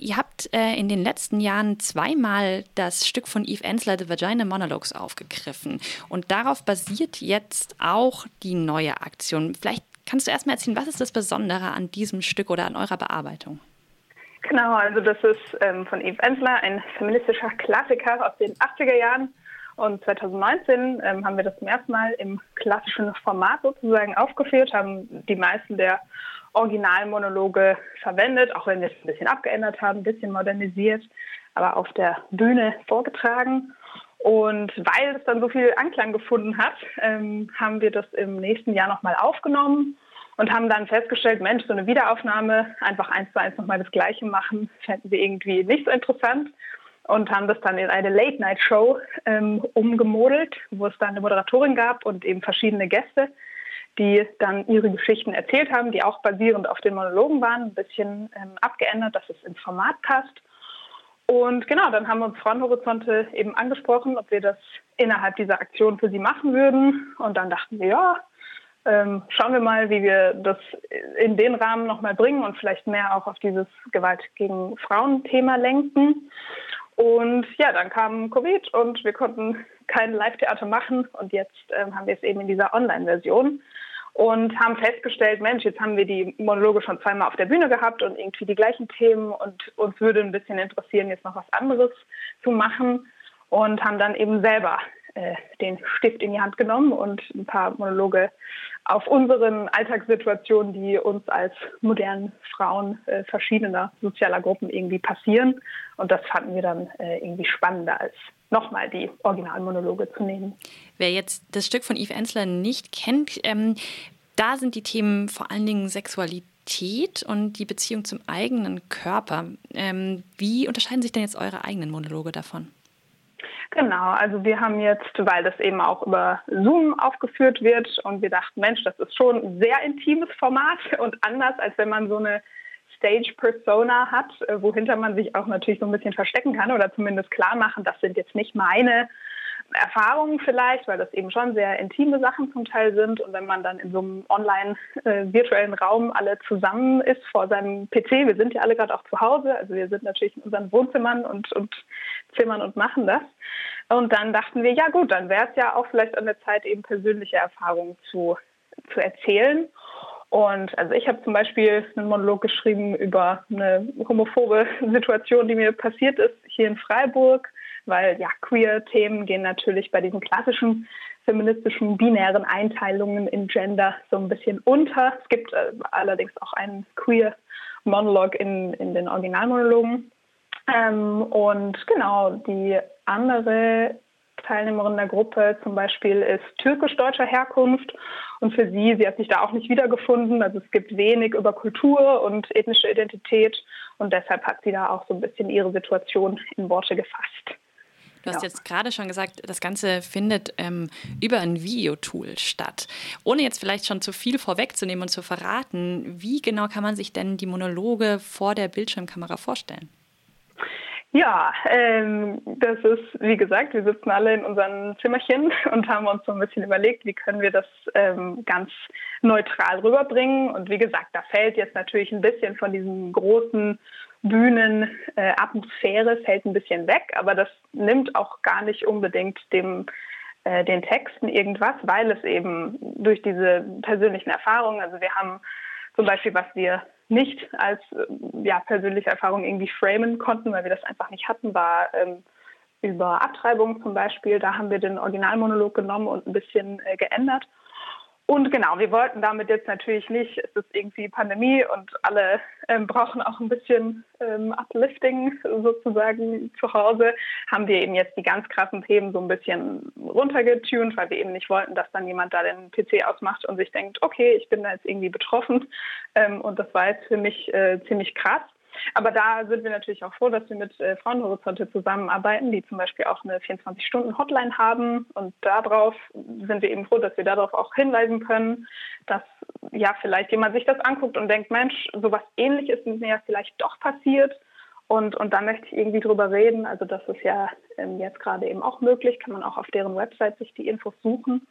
Ihr habt äh, in den letzten Jahren zweimal das Stück von Eve Ensler, The Vagina Monologues, aufgegriffen. Und darauf basiert jetzt auch die neue Aktion. Vielleicht kannst du erstmal erzählen, was ist das Besondere an diesem Stück oder an eurer Bearbeitung? Genau, also das ist ähm, von Eve Ensler, ein feministischer Klassiker aus den 80er Jahren. Und 2019 ähm, haben wir das zum ersten Mal im klassischen Format sozusagen aufgeführt, haben die meisten der Originalmonologe verwendet, auch wenn wir es ein bisschen abgeändert haben, ein bisschen modernisiert, aber auf der Bühne vorgetragen. Und weil es dann so viel Anklang gefunden hat, ähm, haben wir das im nächsten Jahr nochmal aufgenommen und haben dann festgestellt, Mensch, so eine Wiederaufnahme, einfach eins zu eins nochmal das Gleiche machen, fänden wir irgendwie nicht so interessant und haben das dann in eine Late-Night-Show ähm, umgemodelt, wo es dann eine Moderatorin gab und eben verschiedene Gäste, die dann ihre Geschichten erzählt haben, die auch basierend auf den Monologen waren, ein bisschen ähm, abgeändert, dass es ins Format passt. Und genau, dann haben wir uns Frauenhorizonte eben angesprochen, ob wir das innerhalb dieser Aktion für sie machen würden. Und dann dachten wir, ja, ähm, schauen wir mal, wie wir das in den Rahmen nochmal bringen und vielleicht mehr auch auf dieses Gewalt gegen Frauen-Thema lenken. Und ja, dann kam Covid und wir konnten kein Live-Theater machen. Und jetzt ähm, haben wir es eben in dieser Online-Version und haben festgestellt, Mensch, jetzt haben wir die Monologe schon zweimal auf der Bühne gehabt und irgendwie die gleichen Themen und uns würde ein bisschen interessieren, jetzt noch was anderes zu machen. Und haben dann eben selber äh, den Stift in die Hand genommen und ein paar Monologe auf unseren Alltagssituationen, die uns als modernen Frauen äh, verschiedener sozialer Gruppen irgendwie passieren. Und das fanden wir dann äh, irgendwie spannender als nochmal die Originalmonologe zu nehmen. Wer jetzt das Stück von Eve Ensler nicht kennt, ähm, da sind die Themen vor allen Dingen Sexualität und die Beziehung zum eigenen Körper. Ähm, wie unterscheiden sich denn jetzt eure eigenen Monologe davon? Genau, also wir haben jetzt, weil das eben auch über Zoom aufgeführt wird und wir dachten, Mensch, das ist schon ein sehr intimes Format und anders, als wenn man so eine Stage-Persona hat, äh, wohinter man sich auch natürlich so ein bisschen verstecken kann oder zumindest klar machen, das sind jetzt nicht meine Erfahrungen vielleicht, weil das eben schon sehr intime Sachen zum Teil sind. Und wenn man dann in so einem online äh, virtuellen Raum alle zusammen ist vor seinem PC, wir sind ja alle gerade auch zu Hause, also wir sind natürlich in unseren Wohnzimmern und, und Zimmern und machen das. Und dann dachten wir, ja gut, dann wäre es ja auch vielleicht an der Zeit, eben persönliche Erfahrungen zu, zu erzählen. Und also ich habe zum Beispiel einen Monolog geschrieben über eine homophobe Situation, die mir passiert ist hier in Freiburg weil ja queer-Themen gehen natürlich bei diesen klassischen feministischen binären Einteilungen in Gender so ein bisschen unter. Es gibt äh, allerdings auch einen queer Monolog in, in den Originalmonologen. Ähm, und genau, die andere Teilnehmerin der Gruppe zum Beispiel ist türkisch-deutscher Herkunft und für sie, sie hat sich da auch nicht wiedergefunden. Also es gibt wenig über Kultur und ethnische Identität und deshalb hat sie da auch so ein bisschen ihre Situation in Worte gefasst. Du hast jetzt gerade schon gesagt, das Ganze findet ähm, über ein Videotool statt. Ohne jetzt vielleicht schon zu viel vorwegzunehmen und zu verraten, wie genau kann man sich denn die Monologe vor der Bildschirmkamera vorstellen? Ja, ähm, das ist, wie gesagt, wir sitzen alle in unseren Zimmerchen und haben uns so ein bisschen überlegt, wie können wir das ähm, ganz neutral rüberbringen. Und wie gesagt, da fällt jetzt natürlich ein bisschen von diesem großen Bühnenatmosphäre äh, fällt ein bisschen weg, aber das nimmt auch gar nicht unbedingt dem äh, den Texten irgendwas, weil es eben durch diese persönlichen Erfahrungen, also wir haben zum Beispiel, was wir nicht als äh, ja, persönliche Erfahrung irgendwie framen konnten, weil wir das einfach nicht hatten, war ähm, über Abtreibung zum Beispiel. Da haben wir den Originalmonolog genommen und ein bisschen äh, geändert. Und genau, wir wollten damit jetzt natürlich nicht, es ist irgendwie Pandemie und alle ähm, brauchen auch ein bisschen ähm, Uplifting sozusagen zu Hause, haben wir eben jetzt die ganz krassen Themen so ein bisschen runtergetunt, weil wir eben nicht wollten, dass dann jemand da den PC ausmacht und sich denkt, okay, ich bin da jetzt irgendwie betroffen. Ähm, und das war jetzt für mich äh, ziemlich krass. Aber da sind wir natürlich auch froh, dass wir mit äh, Frauenhorizonte zusammenarbeiten, die zum Beispiel auch eine 24-Stunden-Hotline haben. Und darauf sind wir eben froh, dass wir darauf auch hinweisen können, dass ja vielleicht jemand sich das anguckt und denkt, Mensch, sowas ähnliches ist mir ja vielleicht doch passiert. Und, und da möchte ich irgendwie drüber reden. Also das ist ja ähm, jetzt gerade eben auch möglich, kann man auch auf deren Website sich die Infos suchen.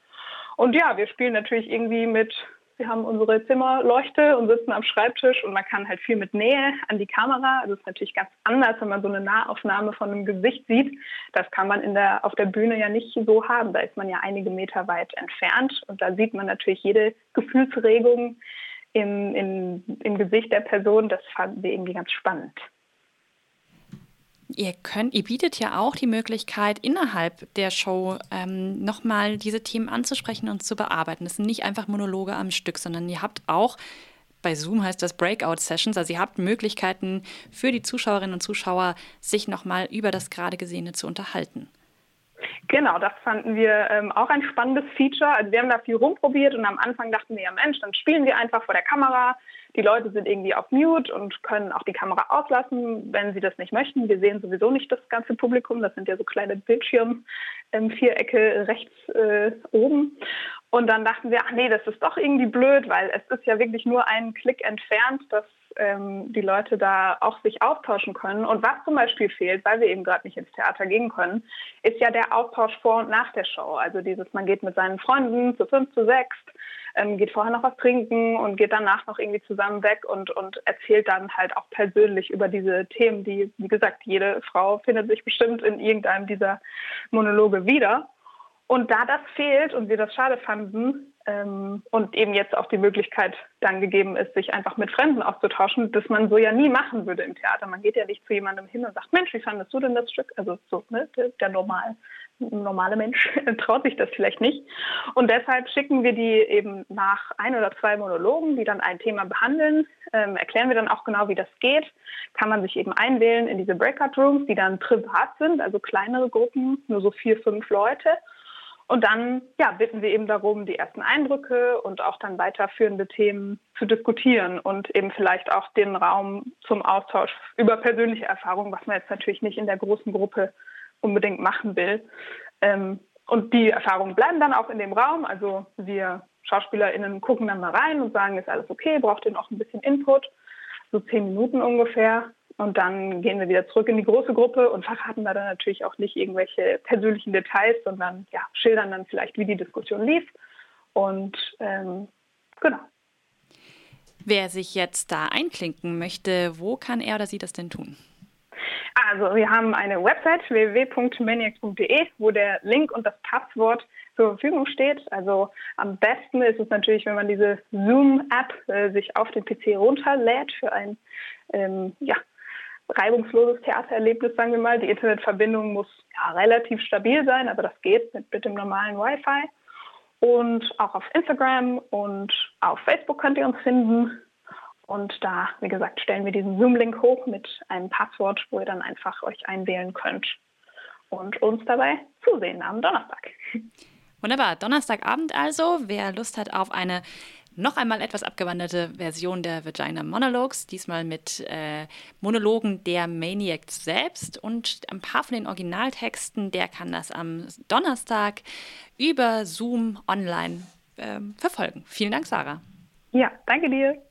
Und ja, wir spielen natürlich irgendwie mit Wir haben unsere Zimmerleuchte und sitzen am Schreibtisch und man kann halt viel mit Nähe an die Kamera. Also es ist natürlich ganz anders, wenn man so eine Nahaufnahme von einem Gesicht sieht. Das kann man in der, auf der Bühne ja nicht so haben. Da ist man ja einige Meter weit entfernt und da sieht man natürlich jede Gefühlsregung im, im, im Gesicht der Person. Das fanden wir irgendwie ganz spannend. Ihr könnt, ihr bietet ja auch die Möglichkeit, innerhalb der Show ähm, nochmal diese Themen anzusprechen und zu bearbeiten. Das sind nicht einfach Monologe am Stück, sondern ihr habt auch, bei Zoom heißt das Breakout-Sessions, also ihr habt Möglichkeiten für die Zuschauerinnen und Zuschauer, sich nochmal über das gerade Gesehene zu unterhalten. Genau, das fanden wir ähm, auch ein spannendes Feature. Also wir haben da viel rumprobiert und am Anfang dachten wir, ja Mensch, dann spielen wir einfach vor der Kamera, die Leute sind irgendwie auf Mute und können auch die Kamera auslassen, wenn sie das nicht möchten. Wir sehen sowieso nicht das ganze Publikum. Das sind ja so kleine Bildschirmvierecke rechts äh, oben. Und dann dachten wir, ach nee, das ist doch irgendwie blöd, weil es ist ja wirklich nur ein Klick entfernt, dass ähm, die Leute da auch sich austauschen können. Und was zum Beispiel fehlt, weil wir eben gerade nicht ins Theater gehen können, ist ja der Austausch vor und nach der Show. Also dieses, man geht mit seinen Freunden zu fünf, zu sechs, ähm, geht vorher noch was trinken und geht danach noch irgendwie zusammen weg und, und erzählt dann halt auch persönlich über diese Themen, die, wie gesagt, jede Frau findet sich bestimmt in irgendeinem dieser Monologe wieder. Und da das fehlt und wir das schade fanden ähm, und eben jetzt auch die Möglichkeit dann gegeben ist, sich einfach mit Fremden auszutauschen, das man so ja nie machen würde im Theater. Man geht ja nicht zu jemandem hin und sagt, Mensch, wie fandest du denn das Stück? Also so, ne, der, der normal, normale Mensch traut sich das vielleicht nicht. Und deshalb schicken wir die eben nach ein oder zwei Monologen, die dann ein Thema behandeln, ähm, erklären wir dann auch genau, wie das geht. Kann man sich eben einwählen in diese Breakout Rooms, die dann privat sind, also kleinere Gruppen, nur so vier, fünf Leute. Und dann ja, bitten wir eben darum, die ersten Eindrücke und auch dann weiterführende Themen zu diskutieren und eben vielleicht auch den Raum zum Austausch über persönliche Erfahrungen, was man jetzt natürlich nicht in der großen Gruppe unbedingt machen will. Ähm, und die Erfahrungen bleiben dann auch in dem Raum. Also wir SchauspielerInnen gucken dann mal rein und sagen, ist alles okay, braucht ihr noch ein bisschen Input? So zehn Minuten ungefähr. Und dann gehen wir wieder zurück in die große Gruppe und verraten da dann natürlich auch nicht irgendwelche persönlichen Details, sondern ja, schildern dann vielleicht, wie die Diskussion lief. Und ähm, genau. Wer sich jetzt da einklinken möchte, wo kann er oder sie das denn tun? Also wir haben eine Website www.maniacs.de, wo der Link und das Passwort zur Verfügung steht. Also am besten ist es natürlich, wenn man diese Zoom-App äh, sich auf den PC runterlädt für ein ähm, ja, reibungsloses Theatererlebnis, sagen wir mal. Die Internetverbindung muss ja, relativ stabil sein, aber das geht mit, mit dem normalen Wi-Fi. Und auch auf Instagram und auf Facebook könnt ihr uns finden. Und da, wie gesagt, stellen wir diesen Zoom-Link hoch mit einem Passwort, wo ihr dann einfach euch einwählen könnt und uns dabei zusehen am Donnerstag. Wunderbar. Donnerstagabend also. Wer Lust hat auf eine noch einmal etwas abgewanderte Version der Vagina Monologues, diesmal mit äh, Monologen der Maniacs selbst und ein paar von den Originaltexten, der kann das am Donnerstag über Zoom online äh, verfolgen. Vielen Dank, Sarah. Ja, danke dir.